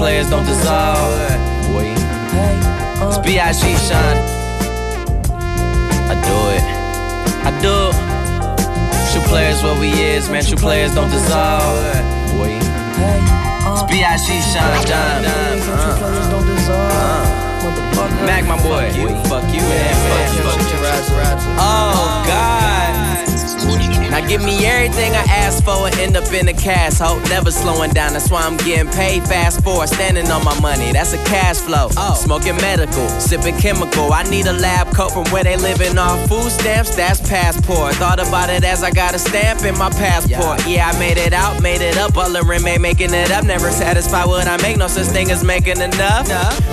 players don't dissolve. Boy, uh. it's B.I.G. Sean. I do it. I do. True players what we is, man. True players don't dissolve. Boy, uh. it's B.I.G. Sean John. Uh. Mac, my boy. Fuck you, man. Fuck you. Oh, God. Now give me everything I ask for and end up in a cash hope. Never slowing down, that's why I'm getting paid fast for standing on my money. That's a cash flow. Oh. Smoking medical, sipping chemical. I need a lab coat from where they living off food stamps. That's passport. Thought about it as I got a stamp in my passport. Yeah, I made it out, made it up. All the remain making it up. Never satisfied what I make. No such thing as making enough.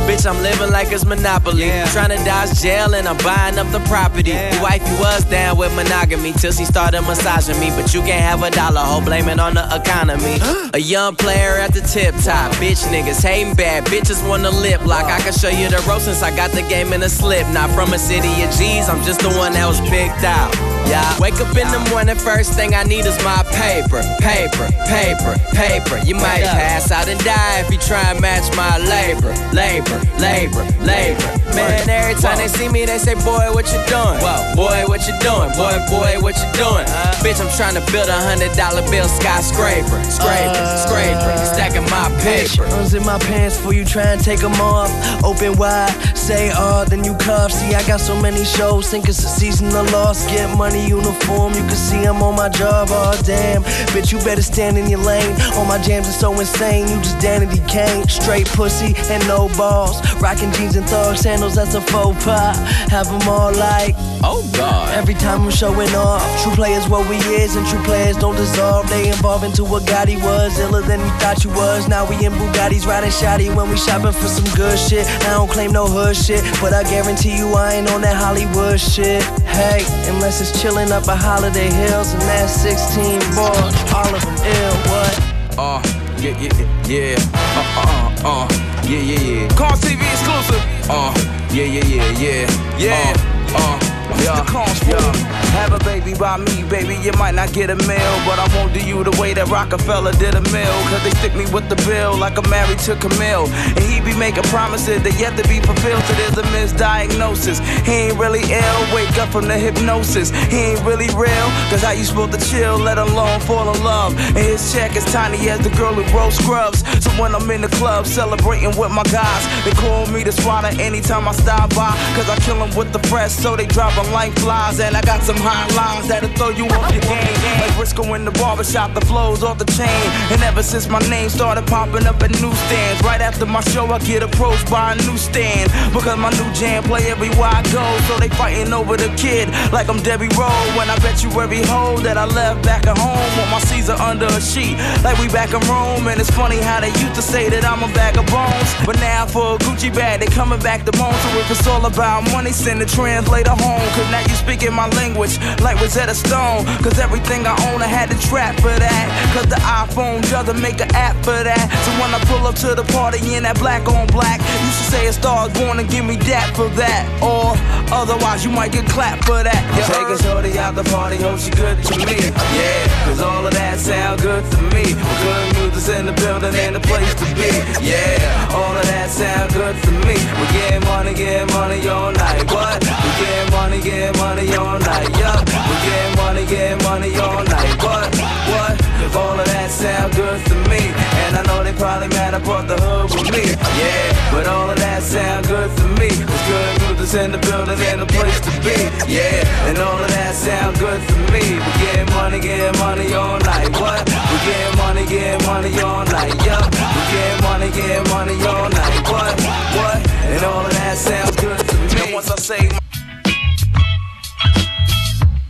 Bitch, I'm living like it's Monopoly. Trying to dodge jail and I'm buying up the property. The wifey was down with monogamy till she started massaging me. But you can't have a dollar, hoe, blame it on the economy. a young player at the tip top. Bitch niggas hating bad, bitches want to lip lock. I can show you the road since I got the game in a slip. Not from a city of G's, I'm just the one that was picked out. Yeah. Wake up in the morning, first thing I need is my paper, paper, paper, paper. You might pass out and die if you try and match my labor, labor, labor, labor. Man, every time they see me, they say, Boy, what you doing? Whoa, Boy, what you doing? Boy, boy, what you doing? Bitch, I'm trying to build a hundred dollar bill skyscraper, scraper, scraper, stacking my paper. Guns in my pants before you try and take them off. Open wide, say uh, then you cuff. See, I got so many shows, think it's a season of loss. Get money uniform, you can see I'm on my job. Oh, damn. Bitch, you better stand in your lane. All my jams are so insane, you just Danity Kane. Straight pussy and no balls. Rocking jeans and thug sandals, that's a faux pas. Have them all like, oh God. Every time I'm showing off, true players what we is, and true players don't dissolve. They evolve into what Gotti was, iller than you thought you was. Now we in Bugattis riding shoddy when we shopping for some good shit. I don't claim no hood shit, but I guarantee you I ain't on that Hollywood shit. Hey, unless it's chillin' up at Holiday Hills and that's 16 boys, all of them ill. What? Uh, yeah, yeah, yeah, uh, uh, uh, yeah, yeah, yeah. Call TV exclusive. Uh, yeah, yeah, yeah, yeah, Yeah. uh, uh, yeah, the for yeah. Have a baby by me, baby, you might not get a meal, but I won't do you the way that Rockefeller did a mill. Cause they stick me with the bill like I'm married to Camille. And he be making promises that yet to be fulfilled, so there's a misdiagnosis. He ain't really ill, wake up from the hypnosis. He ain't really real, cause how you supposed to chill, let alone fall in love. And his check is tiny as the girl who grows scrubs. So when I'm in the club celebrating with my guys, they call me the swatter anytime I stop by. Cause I kill them with the press, so they dropping like flies. And I got some high lines that'll throw you off your game. Like Briscoe in the barbershop, the flows off the chain. And ever since my name started popping up at newsstands, right after my show, I get approached by a newsstand. Because my new jam play everywhere I go. So they fighting over the kid like I'm Debbie Rowe. When I bet you every hoe that I left back at home with my Caesar under a sheet. Like we back in Rome. And it's funny how they used to say that I'm a bag of bones. But now for a Gucci bag, they coming back to moan. So if it's all about money, send the translator home. Cause now you speaking my language like Rosetta Stone. Cause everything I own, I had to trap for that. Cause the iPhone doesn't make an app for that. So when I pull up to the party in that black on black, you should say a star's born and give me that for that. Or otherwise, you might get clapped for that. You Take a shorty out the party, hope she good to me. Yeah, cause all of that sound good to me. We're good music's in the building and the place to be. Yeah, all of that sound good to me. We get money, get money all night. What? We get money, get money all night. Yup. We get money, get money all night. What? What? All of that sound good to me. And I know they probably mad I brought the hood with me. Yeah, but all of that sound good to me. It's good music's in the building and the place to be. Yeah, and all of that sound good to me. We get money, get money all night. What? We get money, get money all night. Yup. We get money, get money all night. What? What? And all of that sounds good to me. And once I say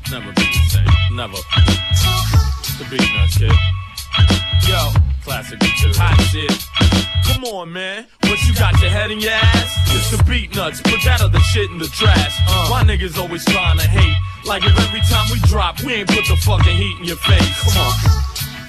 Never be the same. Never. The beat nuts, kid. Yo, classic material. Hot shit. Come on, man. What you got your head in your ass? It's the Beatnuts. Put that other shit in the trash. Uh. My niggas always trying to hate. Like if every time we drop, we ain't put the fucking heat in your face. Come on.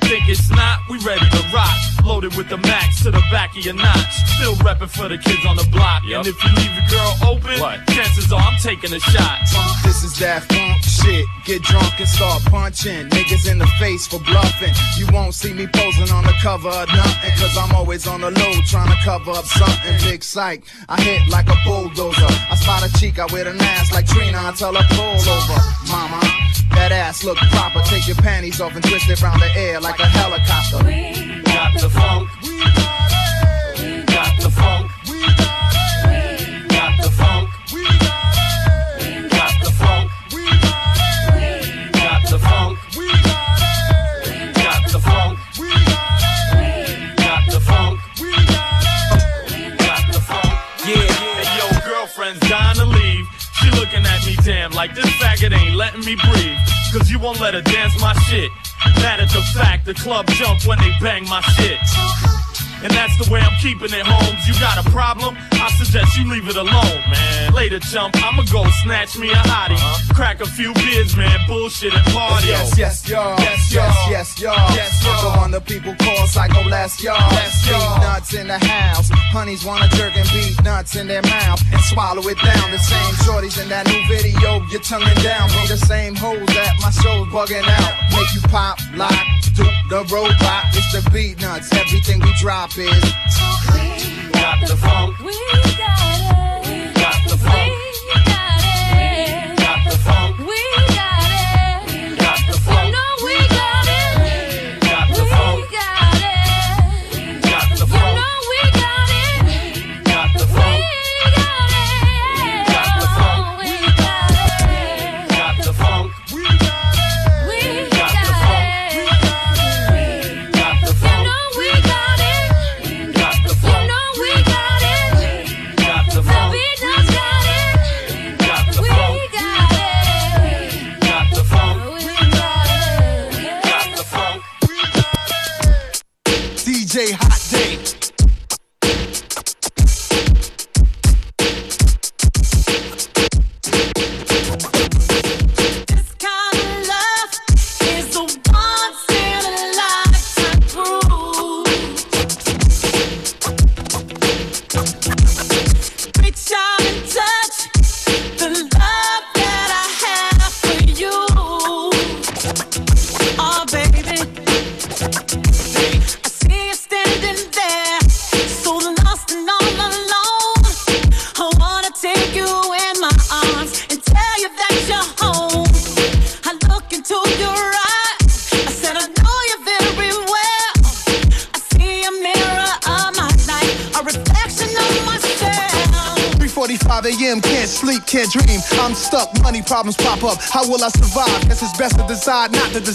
Think it's not, we ready to rock. Loaded with the max to the back of your notch. Still reppin' for the kids on the block. Yep. And if you leave your girl open, what? chances are I'm taking a shot. This is that funk shit. Get drunk and start punching. Niggas in the face for bluffing. You won't see me posing on the cover of nothing. Cause I'm always on the low trying to cover up something. Big psych. I hit like a bulldozer. I spot a cheek, I wear an ass like Trina. I tell her pull over. Mama. That ass look proper. Take your panties off and twist it around the air like a helicopter. We got the funk. We got it. We got the funk. Looking at me damn like this faggot ain't letting me breathe. Cause you won't let her dance my shit. Mad at the fact the club jump when they bang my shit. And that's the way I'm keeping it, Holmes. You got a problem? I suggest you leave it alone, man. Later, chump, I'ma go snatch me a hottie. Uh-huh. Crack a few beers, man. Bullshit and party. Yes, yes, y'all. Yes, yes, yes, y'all. Yes, y'all. The one the people call Psycho Blast, y'all. Yes, y'all. nuts in the house. Honeys wanna jerk and beat nuts in their mouth and swallow it down. The same shorties in that new video, you're tonguing down. Be the same hoes that my show's bugging out. Make you pop, lock, do the robot. It's the Beatnuts. Everything we drop We got the funk. We got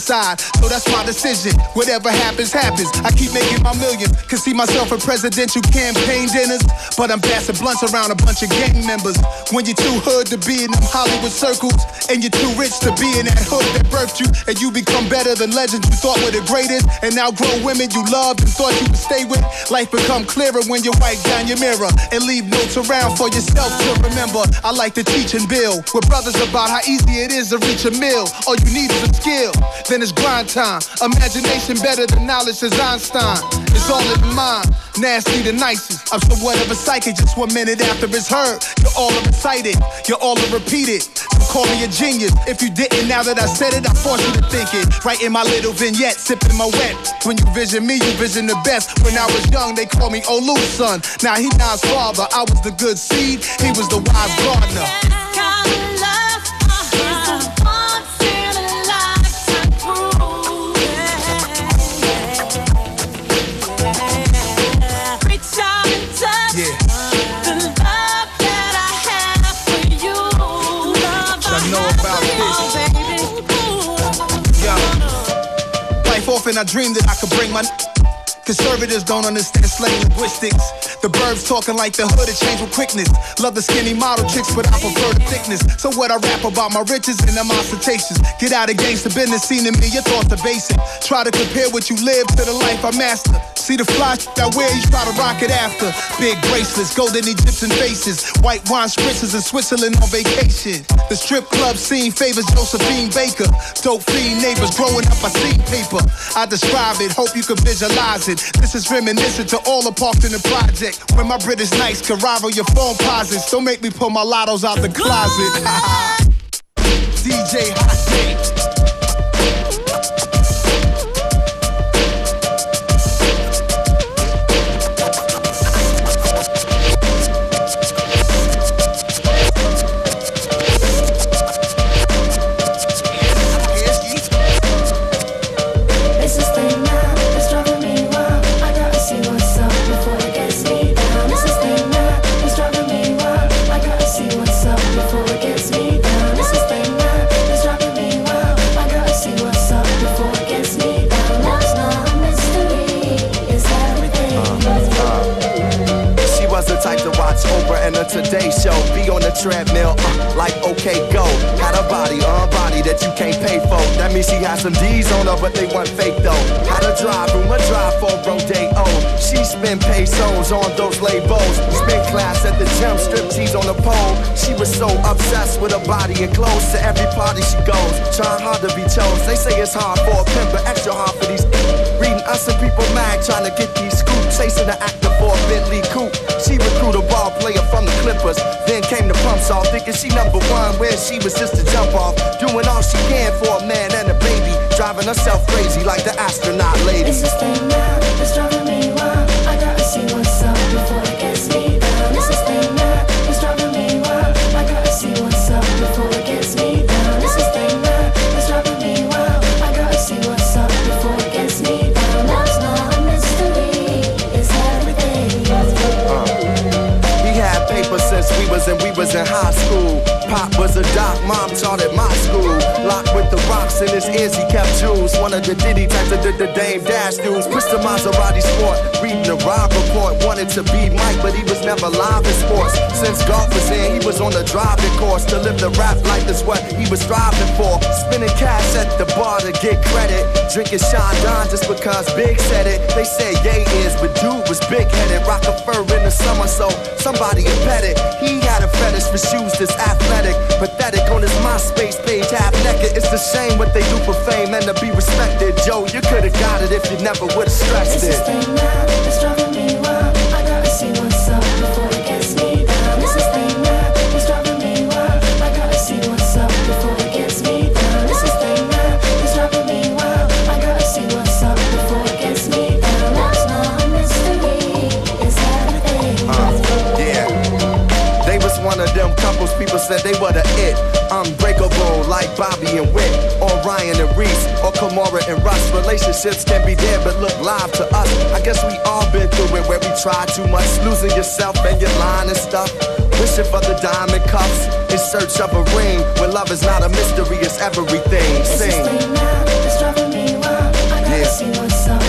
decide. So that's my decision. Whatever happens, happens. I keep making my millions. See myself in presidential campaign dinners. But I'm passing blunts around a bunch of gang members. When you're too hood to be in them Hollywood circles, and you're too rich to be in that hood that birthed you, and you become better than legends you thought were the greatest, and now grown women you loved and thought you would stay with. Life become clearer when you wipe down your mirror and leave notes around for yourself to remember. I like to teach and build with brothers about how easy it is to reach a mill. All you need is a skill, then it's grind time. Imagination better than knowledge, says Einstein. It's all in mind, nasty the nicest. I'm somewhat of a psychic just one minute after it's heard. You're all excited, you're all repeated. Call me a genius. If you didn't, now that I said it, I force you to think it. Writing my little vignette, sipping my wet. When you vision me, you vision the best. When I was young, they called me Olu's son. Now not his father. I was the good seed, he was the wise gardener. And I dreamed that I could bring my Conservatives don't understand slang linguistics. The burbs talking like the hood, it changed with quickness. Love the skinny model chicks, but I prefer the thickness. So what I rap about my riches and them ostentations. Get out of gangsta business, seen in me, your thoughts are basic. Try to compare what you live to the life I master. See the fly I wear, you try to rock it after. Big bracelets, golden Egyptian faces, white wine spritzes in Switzerland on vacation. The strip club scene favors Josephine Baker. Dope fiend neighbors growing up, I seen paper. I describe it, hope you can visualize it. This is reminiscent to all the parked in the project. When my British nights can rival your phone posits. Don't make me pull my lottos out the closet. DJ Hot it's hard for a pimp, but extra hard for these. Reading us and people mad, trying to get these scoops. Chasing the actor for a Bentley coupe. She recruit a ball player from the Clippers. Then came the pumps off, thinking she number one, where she was just a jump off. Doing all she can for a man and a baby. Driving herself crazy like the astronaut lady. It's in his ears, he kept jewels. One of the Diddy types of the, the Dame Dash dudes. The Maserati sport, reading the Robb Report. Wanted to be Mike, but he was never live in sports. Since golf was in, he was on the driving course. To live the rap life is what he was striving for. Spinning cash at the bar to get credit. Drinking Sean Don just because Big said it. They said Ye is, but dude was big headed. Rock a fur in the summer, so somebody had pet it. He had a fetish for shoes that's athletic. Pathetic on his MySpace page, half naked. It's a shame what they do for fame and to be respected. Joe, you could've got it if you never would've stressed It's it. Couples people said they were the it. Unbreakable like Bobby and Whit, or Ryan and Reese, or Kimora and Russ. Relationships can be dead but look live to us. I guess we all been through it where we try too much, losing yourself and your line and stuff. Wishing for the diamond cuffs in search of a ring. Where love is not a mystery, it's everything. It's this Sing. thing now, it's driving me wild. I gotta Yeah. see what's up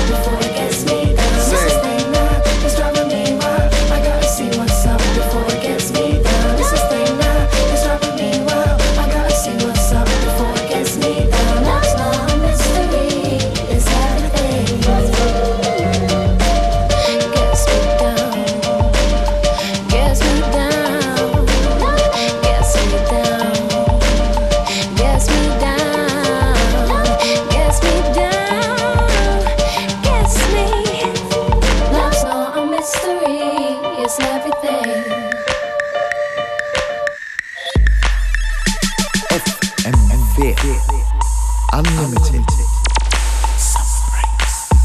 Unlimited.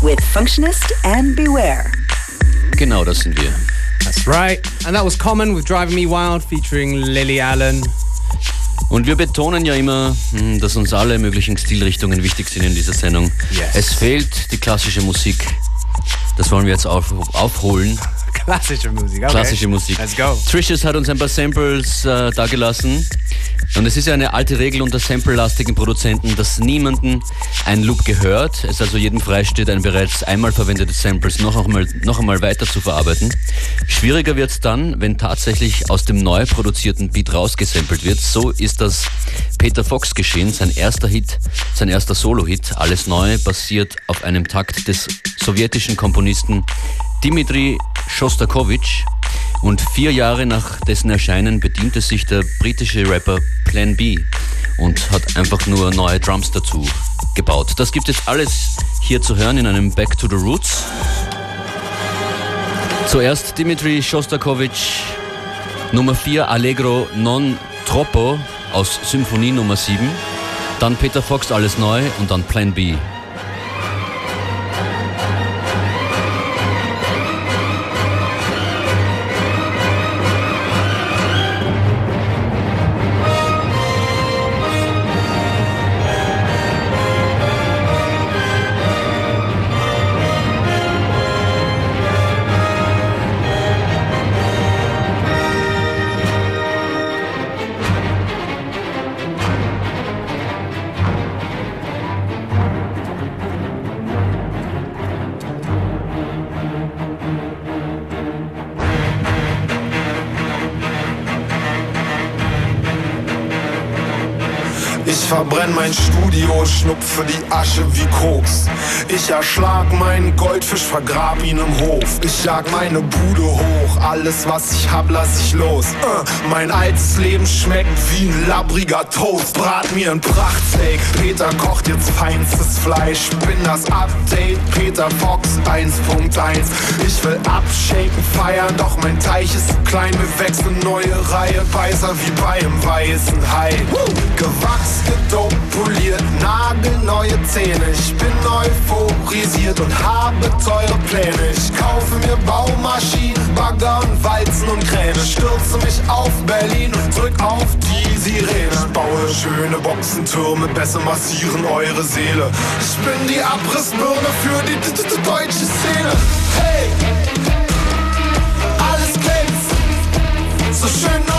with Functionist and Beware. Genau, das sind wir. That's right. And that was Common with Driving Me Wild featuring Lily Allen. Und wir betonen ja immer, hm, dass uns alle möglichen Stilrichtungen wichtig sind in dieser Sendung. Yes. Es fehlt die klassische Musik. Das wollen wir jetzt auf, aufholen. Klassische Musik. Okay. Klassische Musik. Let's go. Trishes hat uns ein paar Samples äh, dagelassen. Und es ist ja eine alte Regel unter samplelastigen Produzenten, dass niemanden ein Loop gehört. Es also jedem freisteht, ein bereits einmal verwendetes Samples noch einmal, noch einmal weiter zu verarbeiten. Schwieriger wird es dann, wenn tatsächlich aus dem neu produzierten Beat rausgesampelt wird. So ist das Peter Fox geschehen. Sein erster Hit, sein erster Solo-Hit, Alles Neu, basiert auf einem Takt des sowjetischen Komponisten Dimitri Shostakovich. Und vier Jahre nach dessen Erscheinen bediente sich der britische Rapper Plan B und hat einfach nur neue Drums dazu gebaut. Das gibt es alles hier zu hören in einem Back to the Roots. Zuerst Dimitri Shostakovich, Nummer 4 Allegro non troppo aus Symphonie Nummer 7. Dann Peter Fox Alles Neu und dann Plan B. verbrenn mein Studio, schnupfe die Asche wie Koks. Ich erschlag meinen Goldfisch, vergrab ihn im Hof. Ich jag meine Bude hoch, alles was ich hab, lass ich los. Äh, mein altes Leben schmeckt wie ein labbriger Toast. Brat mir ein Prachtsteak, Peter kocht jetzt feinstes Fleisch. Bin das Update, Peter Fox 1.1. Ich will abshaken, feiern, doch mein Teich ist klein. Wir wechseln neue Reihe, weißer wie bei einem weißen Hai. Gewachs, gedopt, poliert, nagelneue Zähne. Ich bin euphorisiert und habe teure Pläne. Ich kaufe mir Baumaschinen, Bagger und Walzen und Kräne. Stürze mich auf Berlin und drück auf die Sirene. Ich baue schöne Boxentürme, besser massieren eure Seele. Ich bin die Abrissbirne für die deutsche Szene. Hey! Glänzt,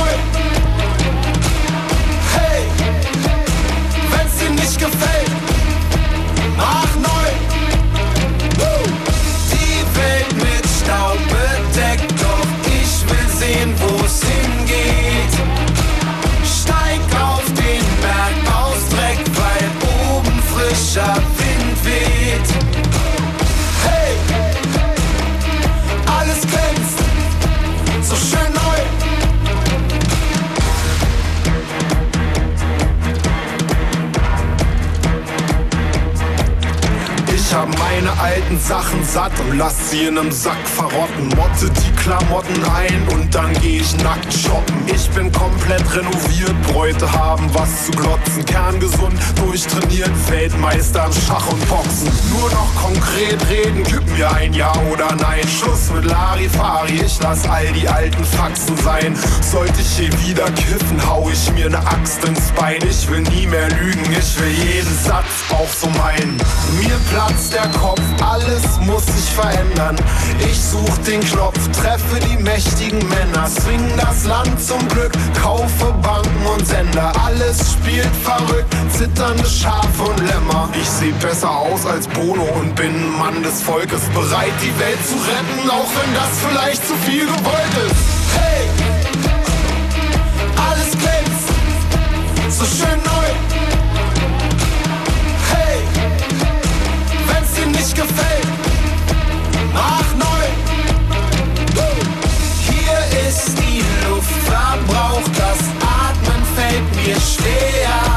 alten Sachen satt und lass sie in nem Sack verrotten. Motte die Klamotten ein und dann geh ich nackt shoppen. Ich bin komplett renoviert, Bräute haben was zu glotzen. Kerngesund, durchtrainiert, Weltmeister im Schach und Boxen. Nur noch konkret reden, gib mir ein Ja oder Nein. Schluss mit Larifari, ich lass all die alten Faxen sein. Sollte ich je wieder kiffen, hau ich mir ne Axt ins Bein. Ich will nie mehr lügen, ich will jeden Satz auch so meinen. Mir platzt der Kopf, alles muss sich verändern. Ich such den Knopf, treffe die mächtigen Männer, swing das Land zum Glück, kaufe Banken und Sender. Alles spielt verrückt, zitternde Schafe und Lämmer. Ich seh besser aus als Bono und bin ein Mann des Volkes, bereit die Welt zu retten, auch wenn das vielleicht zu viel gewollt ist. Hey! Alles glänzt, so schön neu. Nicht gefällt, mach neu. Hier ist die Luft verbraucht, das Atmen fällt mir schwer.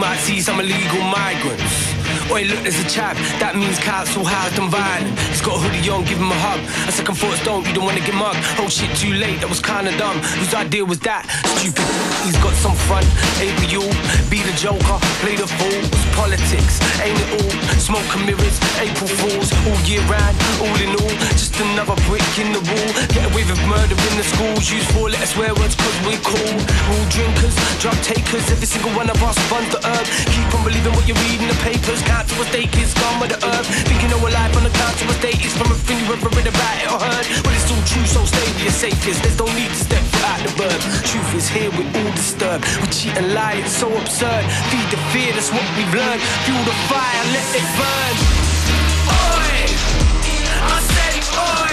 Might see some illegal migrants. Oi, look, there's a chap. That means council housed and violent. He's got a hoodie on, give him a hug. A second thoughts don't, you don't wanna get mugged. Oh shit, too late, that was kinda dumb. Whose idea was that? Stupid. He's got some front. Maybe you be the joker, play the fool. Politics, ain't it all? Smoke and mirrors, April Fools, all year round, all in all. Just another brick in the wall. Get away with murder in the schools. Use four letter swear words cause we're cool. Rule drinkers, drug takers, every single one of us runs the herb. Keep on believing what you read in the papers. Council estate is gone with the herb. Thinking our life on the council estate is from everything you ever read about it or heard. But it's all true, so stay with your safest. There's no need to step out the bird. Truth is here, we're all disturbed. We cheat and lie, it's so absurd. Feed the fear, that's what we've learned. Fuel the fire, let it burn. Oi! I said oi!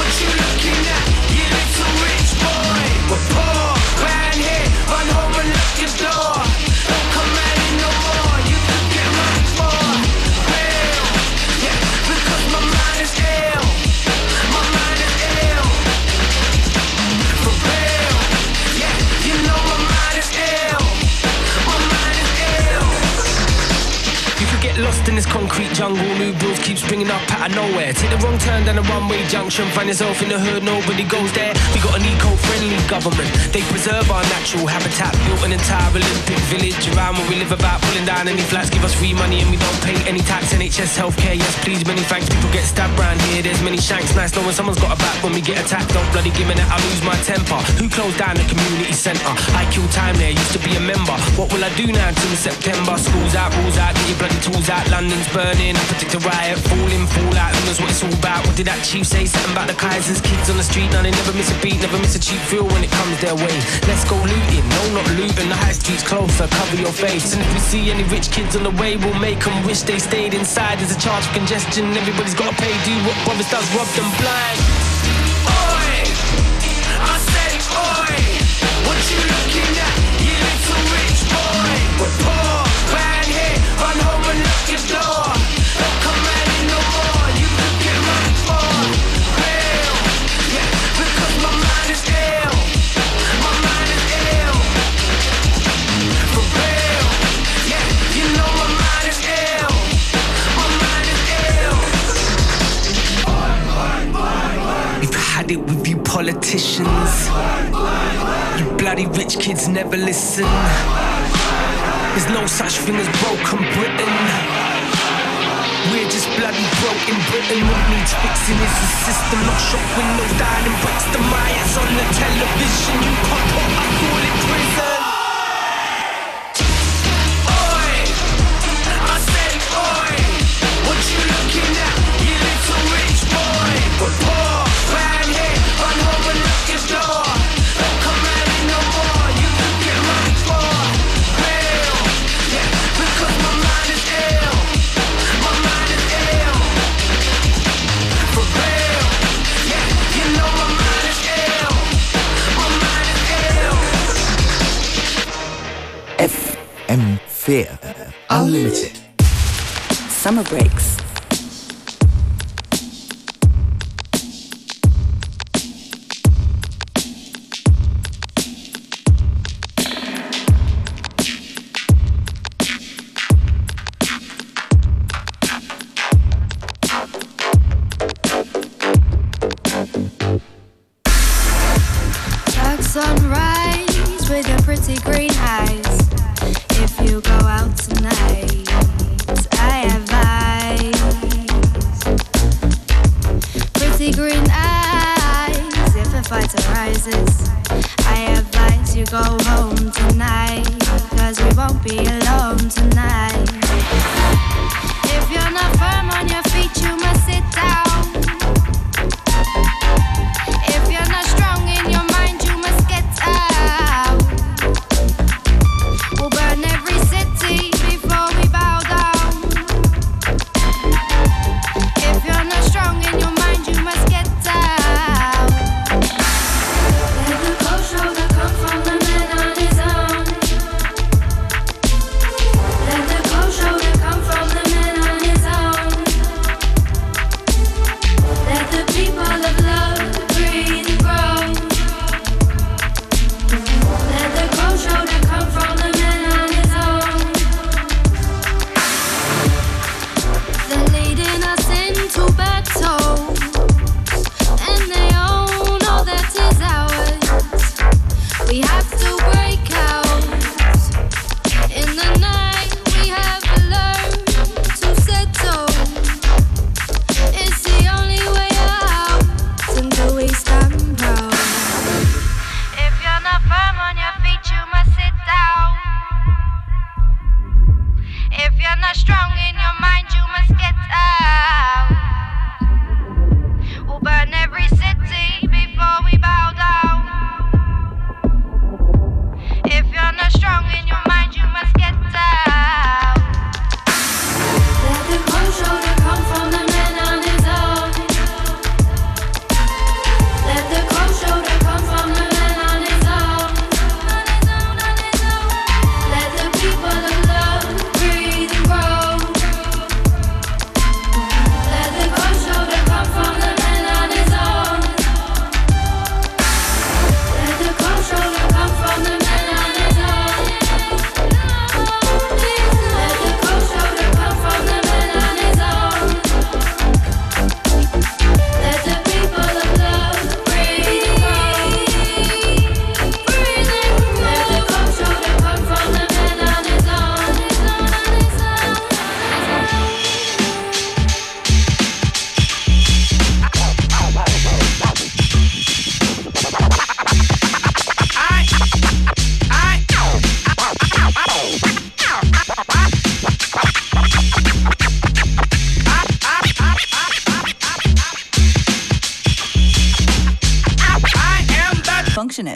What you looking at? You little rich boy. We're poor, round here. Run lost in this concrete jungle. New bills keep springing up out of nowhere. Take the wrong turn down a one-way junction. Find yourself in the hood, nobody goes there. We got an eco-friendly government. They preserve our natural habitat. Built an entire Olympic village around where we live about pulling down any flats. Give us free money and we don't pay any tax. NHS healthcare, yes please, many thanks. People get stabbed round here. There's many shanks. Nice knowing someone's got a back when we get attacked. Don't bloody give me that, I lose my temper. Who closed down the community centre? I kill time there. Used to be a member. What will I do now until September? Schools out, rules out, get your bloody tools out. London's burning. I predict a riot. Fall in, fall out. Who knows what it's all about? What did that chief say? Something about the Kaisers. Kids on the street. Now they never miss a beat. Never miss a cheap feel when it comes their way. Let's go looting. No, not looting. The high street's closer, cover your face. And if we see any rich kids on the way, we'll make them wish they stayed inside. There's a charge for congestion. Everybody's gotta pay. Do what brothers does, rob them blind. Oi! I said oi! What? You politicians. You bloody rich kids never listen. There's no such thing as broken Britain. We're just bloody broke in Britain. What needs fixing is the system. Not shop windows down in Brixton. Riots on the television. You pop up, I call it prison. What you looking at? You little rich boy. FM4 Unlimited. Summer breaks.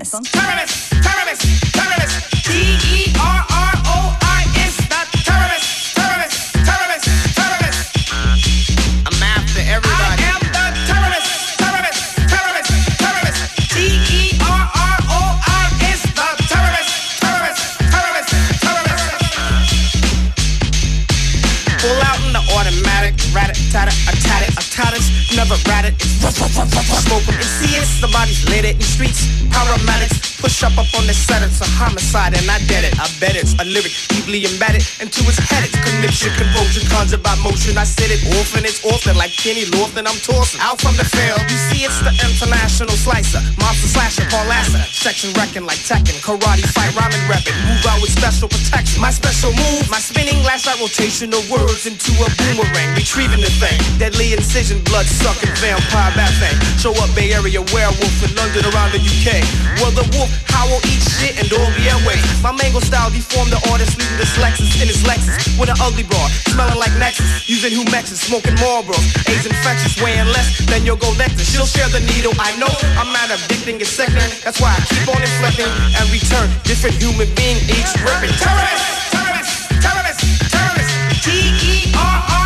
business. homicide and I dead it. I bet it's a lyric deeply embedded into its head. It's conviction, convulsion, conjured by motion. I said it often, it's orphan, like Kenny Lofton. I'm tossing out from the field. You see, it's the international slicer, monster slasher, call Lasser. Section wrecking like Tekken, karate fight, rhyming rapping. Move out with special protection. My special move, my spinning last light rotation of words into a boomerang. Retrieving the thing, deadly incision, blood sucking vampire bathing. Show up Bay Area werewolf in London around the UK. Well, the wolf howl, eat shit, and all airways. My mango style deformed the artist, leaving this Lexus in his Lexus with an ugly bra, smelling like Nexus, using Humexus, smoking Marlboro. AIDS infectious, weighing less than your gold Lexus. She'll share the needle, I know. I'm not addicting, it's sickening. That's why I keep on inflecting and return different human being each ripping. Terrorist, terrorist, terrorist, terrorist. T E R R.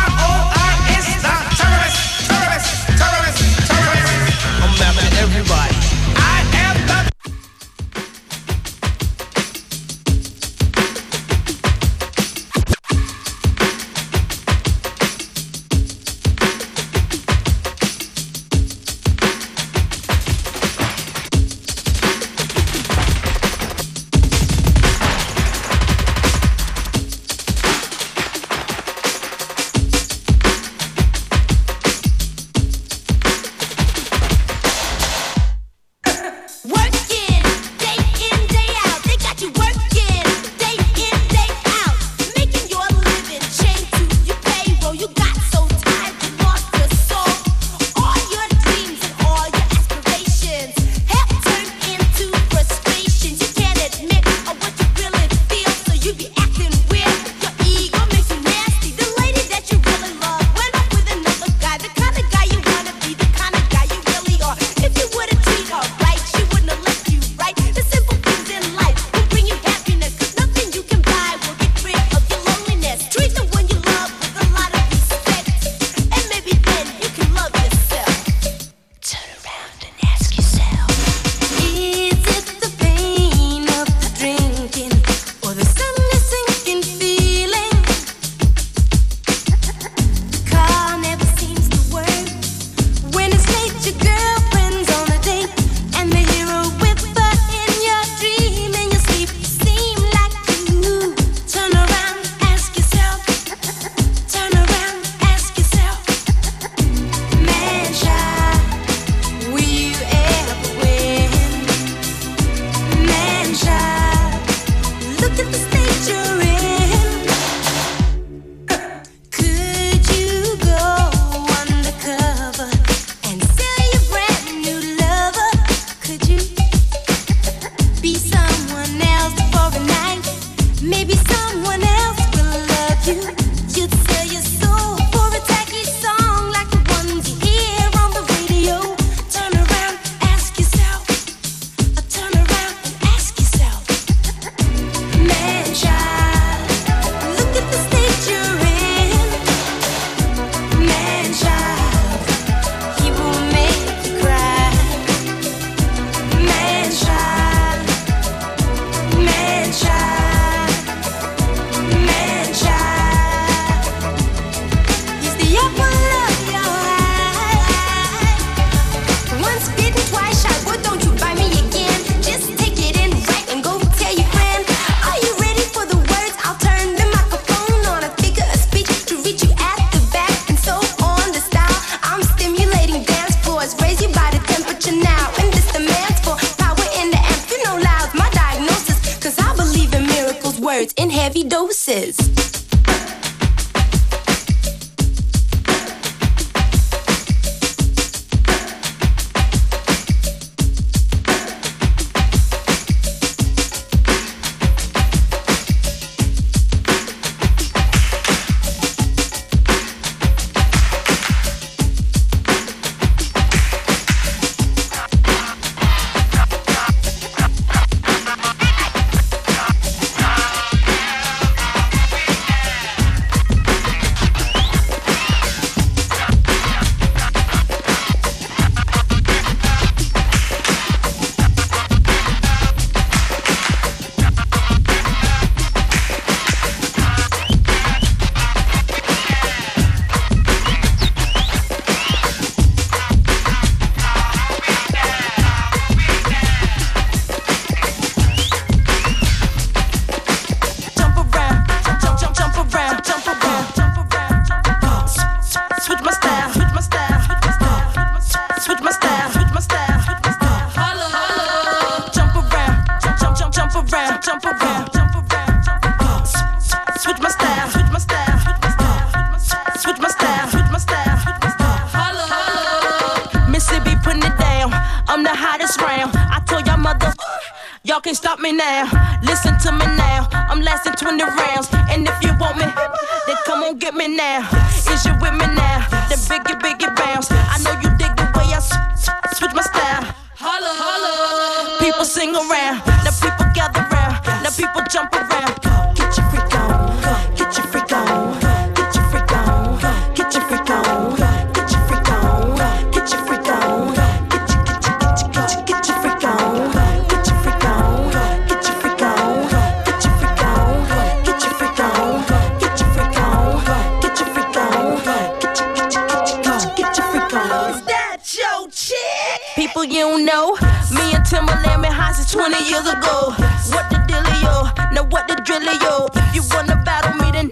people you know. Me and Timbaland been high since 20 years ago. What the dealio? Now what the drillio? If you wanna battle me, then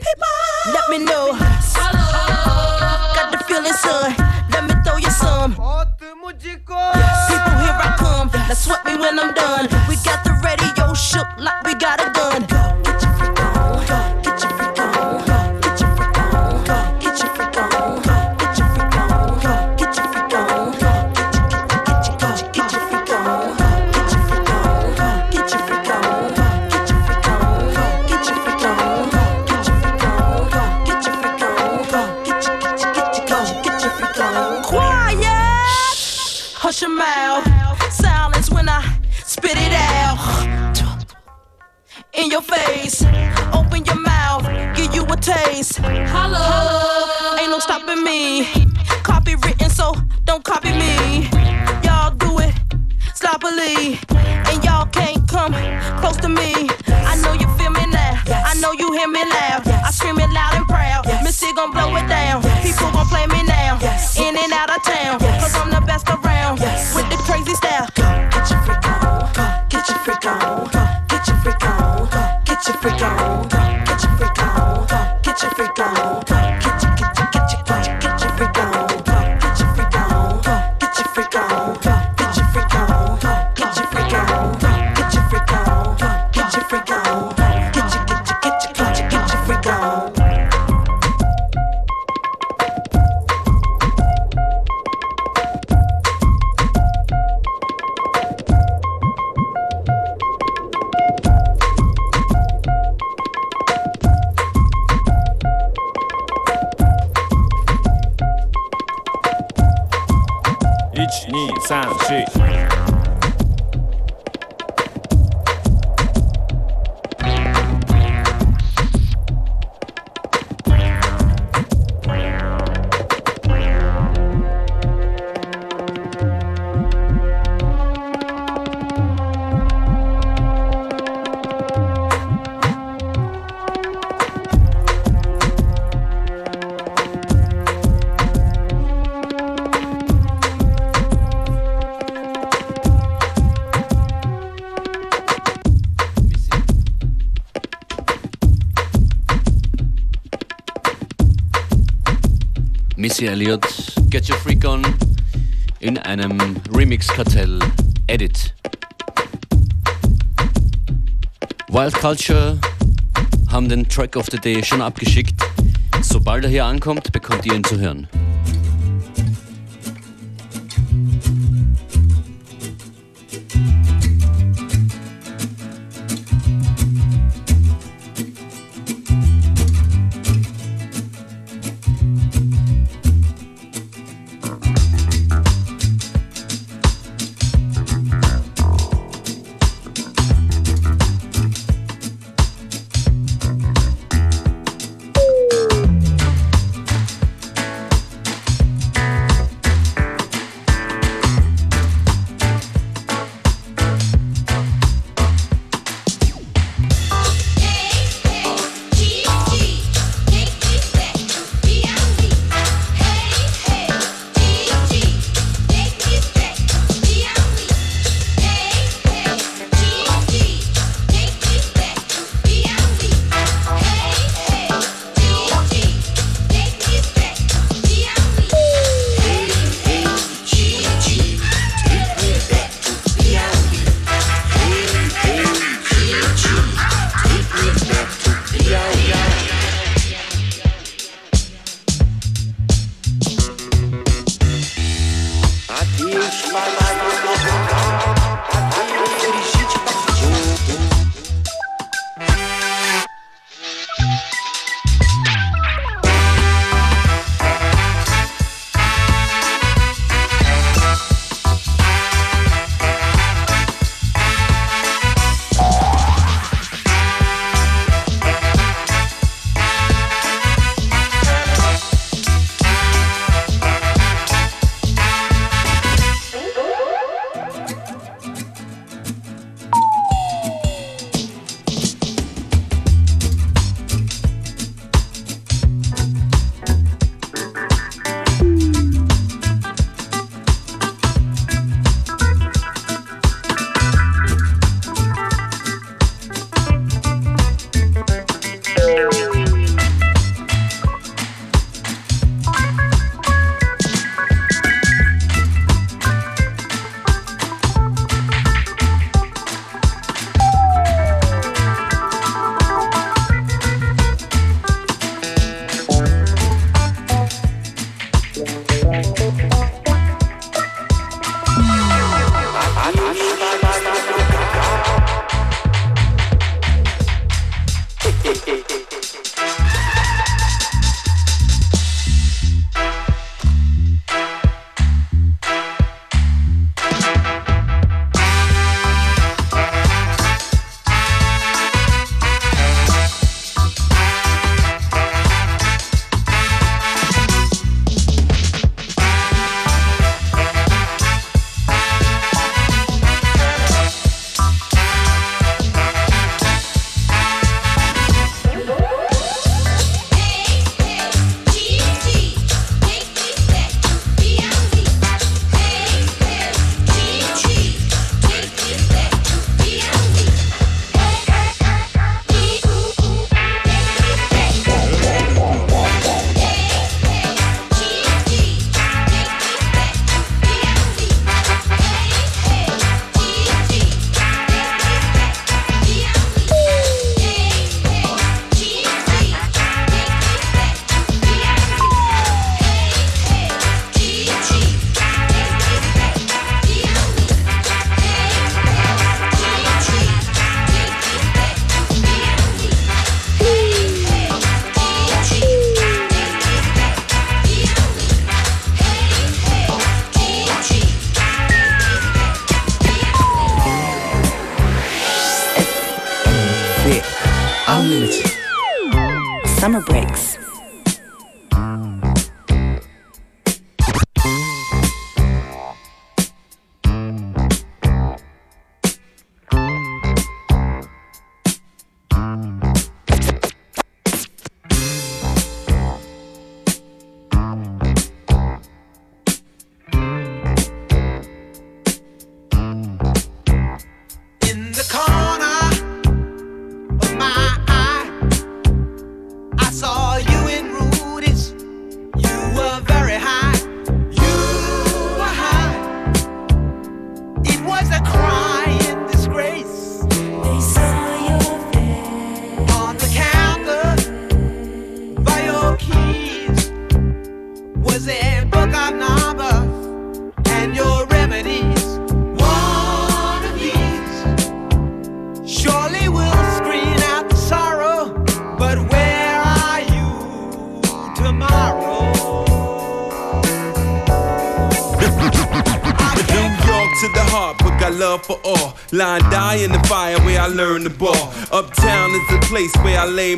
let me know. Got the feeling, son. Let me throw you some. People, here I come. Now sweat me when I'm done. We got the radio shook like we got a Culture haben den Track of the Day schon abgeschickt. Sobald er hier ankommt, bekommt ihr ihn zu hören.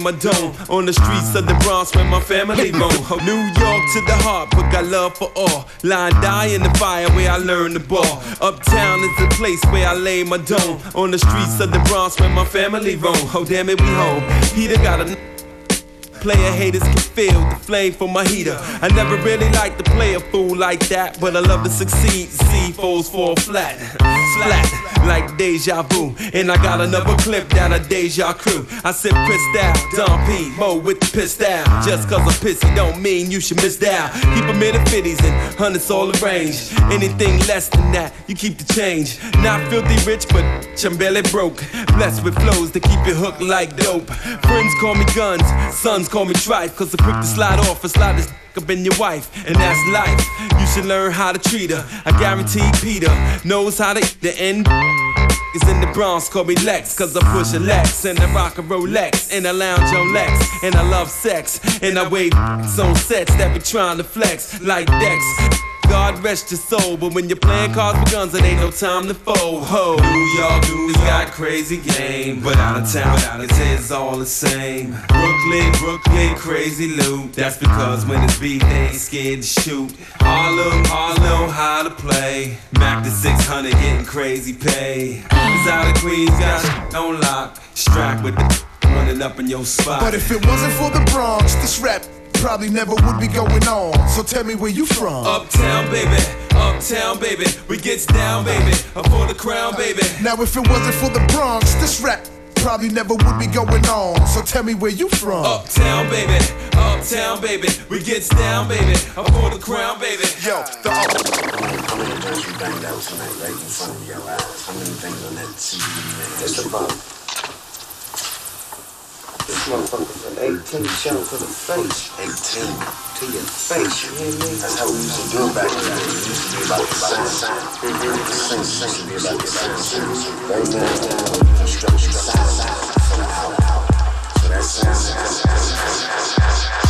My dome. On the streets of the Bronx where my family roam. New York to the heart, but got love for all. Line die in the fire where I learned the ball. Uptown is the place where I lay my dome. On the streets of the Bronx where my family roam. Oh damn it, we home. Peter got a Player haters can feel the flame from my heater. I never really liked to play a fool like that, but I love to succeed. See foes fall flat, flat like deja vu. And I got another clip down a deja crew. I pissed out, Don P, Mo with the pissed out. Just cause I'm pissy don't mean you should miss out. Keep them in the 50s and hundreds all arranged. Anything less than that, you keep the change. Not filthy rich, but I'm barely broke. Blessed with flows that keep you hooked like dope. Friends call me guns, sons call me trife. Cause I'm quick to slide off and slide this up in your wife, and that's life. You should learn how to treat her. I guarantee Peter knows how to the end. Is in the Bronx, call me Lex, cause I push a Lex and I rock a Rolex and I lounge on Lex and I love sex and I wave on sets that be trying to flex like Dex. God rest your soul, but when you're playing cards with guns, it ain't no time to fold. Ho, New York, New York got crazy game, but out of town, out of it's all the same. Brooklyn, Brooklyn, crazy loot. That's because when it's beat, they ain't scared to shoot. Harlem, Harlem how to play. Mac the 600, getting crazy pay. Cause out of Queens, got on lock. Strapped with the running up in your spot. But if it wasn't for the Bronx, this rap probably never would be going on. So tell me where you from. Uptown, baby. Uptown, baby. We gets down, baby. I'm for the crown, baby. Now if it wasn't for the Bronx, this rap probably never would be going on. So tell me where you from. Uptown, baby. Uptown, baby. We gets down, baby. I'm for the crown, baby. Yo, the How many joints you banged out tonight right in front of your eyes? How many things on that CD, man? That's the problem. This motherfucker put 18 shots to the face. 18 to your face, you hear me? That's how we used to do it back then. It used to be about. The sing sing used to be about the sound. Right now, out. So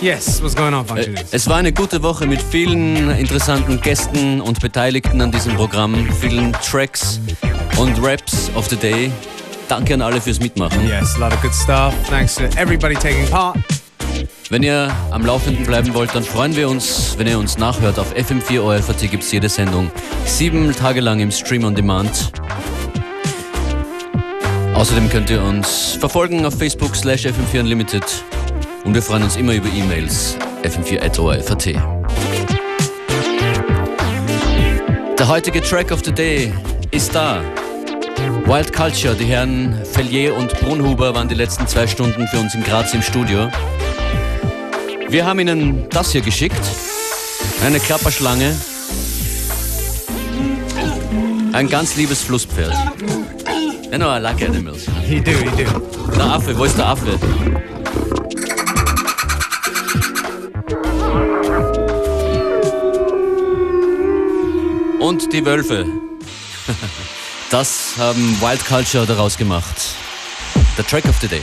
Yes, what's going on, äh, Es war eine gute Woche mit vielen interessanten Gästen und Beteiligten an diesem Programm, vielen Tracks und Raps of the Day. Danke an alle fürs Mitmachen. Yes, a lot of good stuff. Thanks to everybody taking part. Wenn ihr am Laufenden bleiben wollt, dann freuen wir uns, wenn ihr uns nachhört. Auf FM4 ORFAT gibt es jede Sendung sieben Tage lang im Stream on Demand. Außerdem könnt ihr uns verfolgen auf Facebook slash FM4 Unlimited. Und wir freuen uns immer über E-Mails. fm4.org.at Der heutige Track of the Day ist da. Wild Culture, die Herren Fellier und Brunhuber waren die letzten zwei Stunden für uns in Graz im Studio. Wir haben Ihnen das hier geschickt. Eine Klapperschlange. Ein ganz liebes Flusspferd. You know, I like animals. You do, you do. Der Affe, wo ist der Affe? Und die Wölfe. Das haben Wild Culture daraus gemacht. The Track of the Day.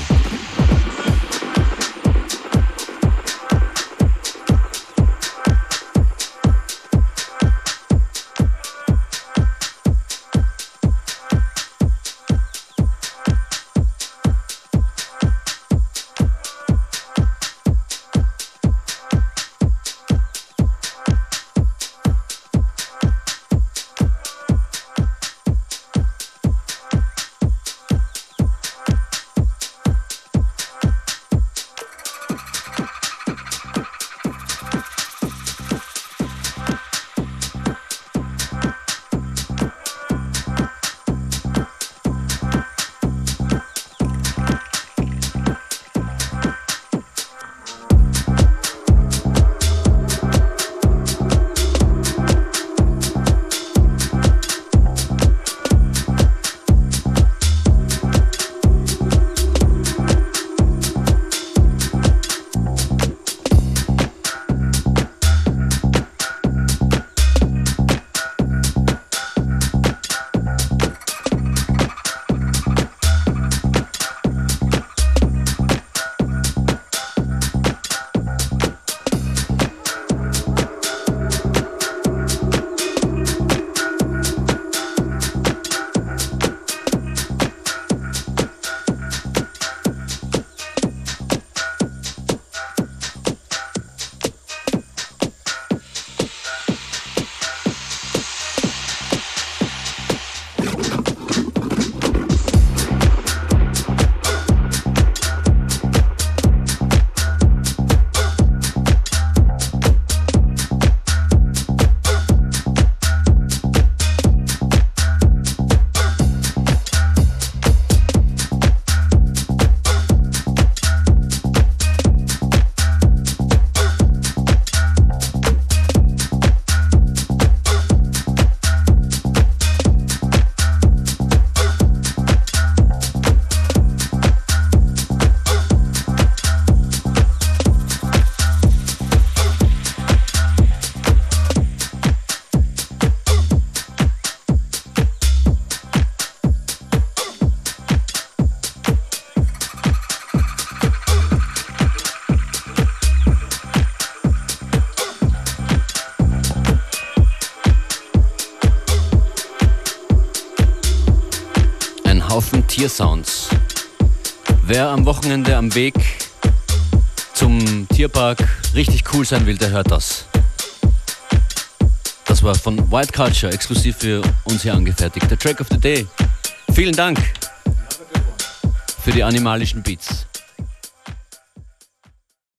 Wochenende am Weg zum Tierpark richtig cool sein will, der hört das. Das war von Wild Culture, exklusiv für uns hier angefertigt. Der Track of the Day. Vielen Dank für die animalischen Beats.